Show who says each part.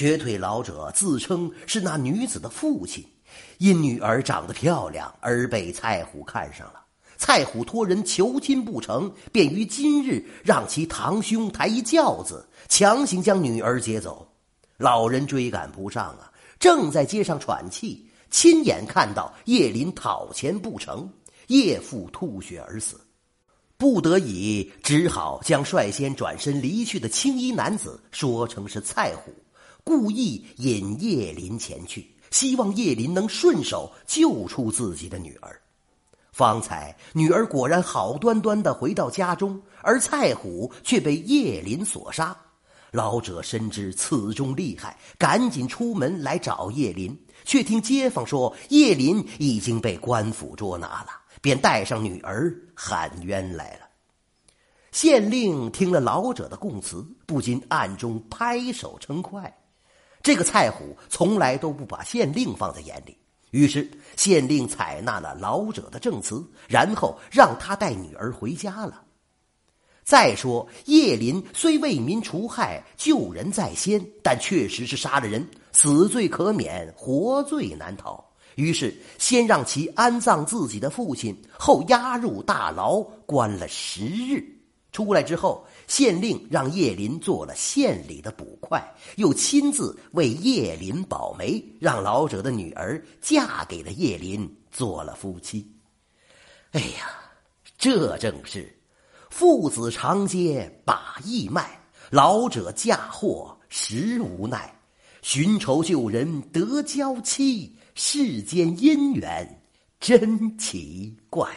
Speaker 1: 瘸腿老者自称是那女子的父亲，因女儿长得漂亮而被蔡虎看上了。蔡虎托人求亲不成，便于今日让其堂兄抬一轿子，强行将女儿接走。老人追赶不上啊，正在街上喘气，亲眼看到叶林讨钱不成，叶父吐血而死。不得已，只好将率先转身离去的青衣男子说成是蔡虎，故意引叶林前去，希望叶林能顺手救出自己的女儿。方才女儿果然好端端的回到家中，而蔡虎却被叶林所杀。老者深知此中厉害，赶紧出门来找叶林，却听街坊说叶林已经被官府捉拿了。便带上女儿喊冤来了。县令听了老者的供词，不禁暗中拍手称快。这个蔡虎从来都不把县令放在眼里，于是县令采纳了老者的证词，然后让他带女儿回家了。再说叶林虽为民除害、救人在先，但确实是杀了人，死罪可免，活罪难逃。于是，先让其安葬自己的父亲，后押入大牢关了十日。出来之后，县令让叶林做了县里的捕快，又亲自为叶林保媒，让老者的女儿嫁给了叶林，做了夫妻。哎呀，这正是父子长街把义卖，老者嫁祸实无奈，寻仇救人得娇妻。世间姻缘真奇怪。